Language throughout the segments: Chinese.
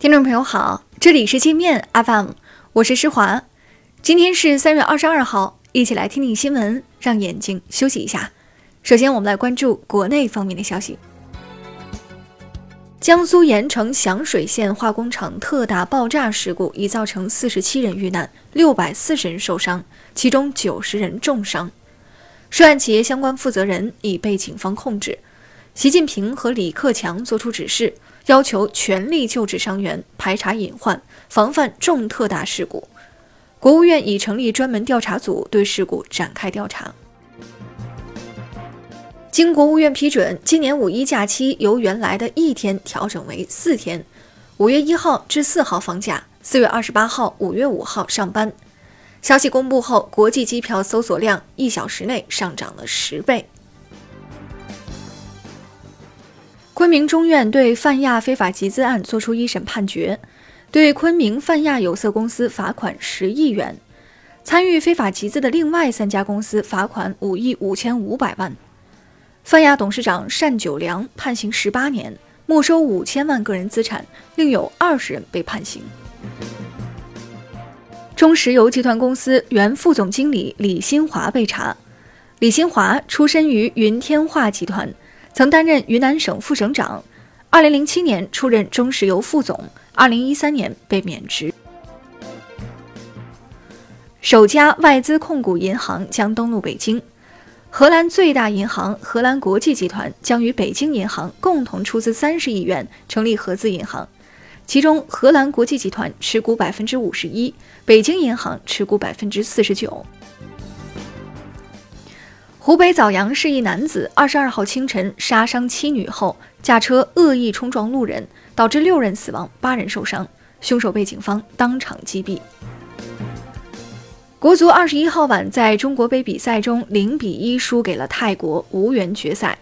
听众朋友好，这里是界面 FM，我是施华。今天是三月二十二号，一起来听听新闻，让眼睛休息一下。首先，我们来关注国内方面的消息。江苏盐城响水县化工厂特大爆炸事故已造成四十七人遇难，六百四十人受伤，其中九十人重伤。涉案企业相关负责人已被警方控制。习近平和李克强作出指示，要求全力救治伤员，排查隐患，防范重特大事故。国务院已成立专门调查组，对事故展开调查。经国务院批准，今年五一假期由原来的一天调整为四天，五月一号至四号放假，四月二十八号、五月五号上班。消息公布后，国际机票搜索量一小时内上涨了十倍。昆明中院对泛亚非法集资案作出一审判决，对昆明泛亚有色公司罚款十亿元，参与非法集资的另外三家公司罚款五亿五千五百万。泛亚董事长单九良判刑十八年，没收五千万个人资产，另有二十人被判刑。中石油集团公司原副总经理李新华被查，李新华出身于云天化集团。曾担任云南省副省长，2007年出任中石油副总，2013年被免职。首家外资控股银行将登陆北京，荷兰最大银行荷兰国际集团将与北京银行共同出资三十亿元成立合资银行，其中荷兰国际集团持股百分之五十一，北京银行持股百分之四十九。湖北枣阳市一男子二十二号清晨杀伤妻女后，驾车恶意冲撞路人，导致六人死亡、八人受伤，凶手被警方当场击毙。国足二十一号晚在中国杯比赛中零比一输给了泰国，无缘决赛。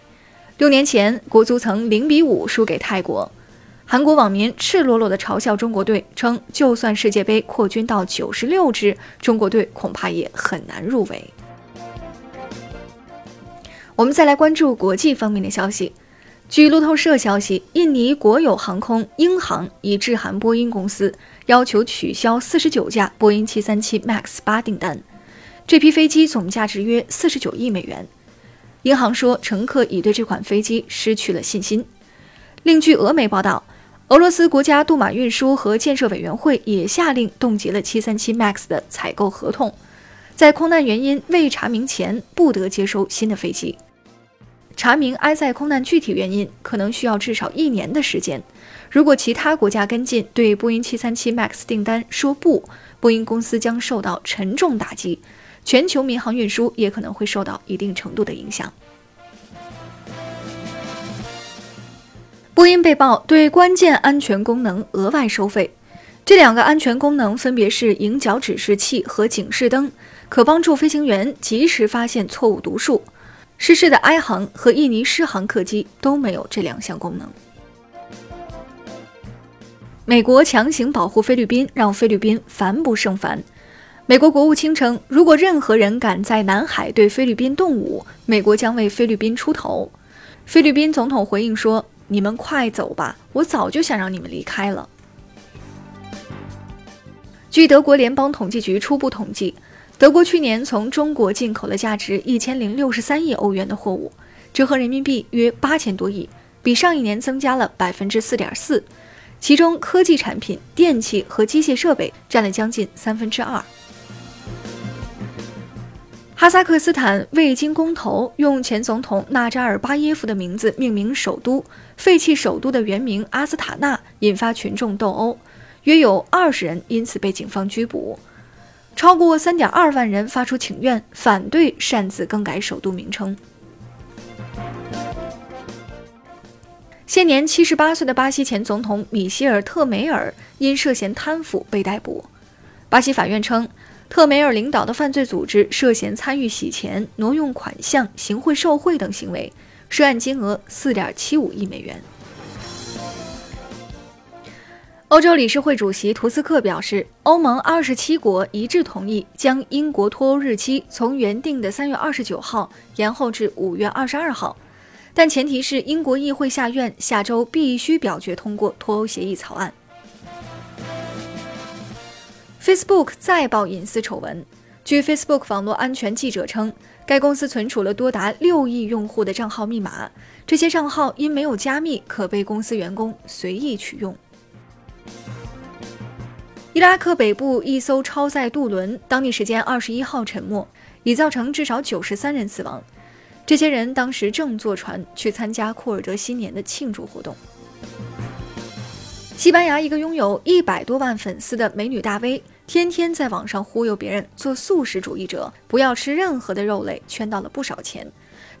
六年前，国足曾零比五输给泰国，韩国网民赤裸裸地嘲笑中国队，称就算世界杯扩军到九十六支，中国队恐怕也很难入围。我们再来关注国际方面的消息。据路透社消息，印尼国有航空英航已致函波音公司，要求取消四十九架波音七三七 MAX 八订单。这批飞机总价值约四十九亿美元。英航说，乘客已对这款飞机失去了信心。另据俄媒报道，俄罗斯国家杜马运输和建设委员会也下令冻结了七三七 MAX 的采购合同，在空难原因未查明前，不得接收新的飞机。查明埃塞空难具体原因可能需要至少一年的时间。如果其他国家跟进对波音737 MAX 订单说不，波音公司将受到沉重打击，全球民航运输也可能会受到一定程度的影响。波音被曝对关键安全功能额外收费，这两个安全功能分别是迎角指示器和警示灯，可帮助飞行员及时发现错误读数。失事的埃航和印尼狮航客机都没有这两项功能。美国强行保护菲律宾，让菲律宾烦不胜烦。美国国务卿称，如果任何人敢在南海对菲律宾动武，美国将为菲律宾出头。菲律宾总统回应说：“你们快走吧，我早就想让你们离开了。”据德国联邦统计局初步统计。德国去年从中国进口了价值一千零六十三亿欧元的货物，折合人民币约八千多亿，比上一年增加了百分之四点四。其中，科技产品、电器和机械设备占了将近三分之二。哈萨克斯坦未经公投，用前总统纳扎尔巴耶夫的名字命名首都，废弃首都的原名阿斯塔纳，引发群众斗殴，约有二十人因此被警方拘捕。超过三点二万人发出请愿，反对擅自更改首都名称。现年七十八岁的巴西前总统米歇尔·特梅尔因涉嫌贪腐被逮捕。巴西法院称，特梅尔领导的犯罪组织涉嫌参与洗钱、挪用款项、行贿受贿等行为，涉案金额四点七五亿美元。欧洲理事会主席图斯克表示，欧盟二十七国一致同意将英国脱欧日期从原定的三月二十九号延后至五月二十二号，但前提是英国议会下院下周必须表决通过脱欧协议草案。Facebook 再爆隐私丑闻。据 Facebook 网络安全记者称，该公司存储了多达六亿用户的账号密码，这些账号因没有加密，可被公司员工随意取用。伊拉克北部一艘超载渡轮，当地时间二十一号沉没，已造成至少九十三人死亡。这些人当时正坐船去参加库尔德新年的庆祝活动。西班牙一个拥有一百多万粉丝的美女大 V，天天在网上忽悠别人做素食主义者，不要吃任何的肉类，圈到了不少钱。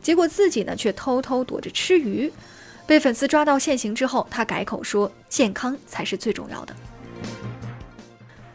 结果自己呢却偷偷躲着吃鱼，被粉丝抓到现行之后，他改口说健康才是最重要的。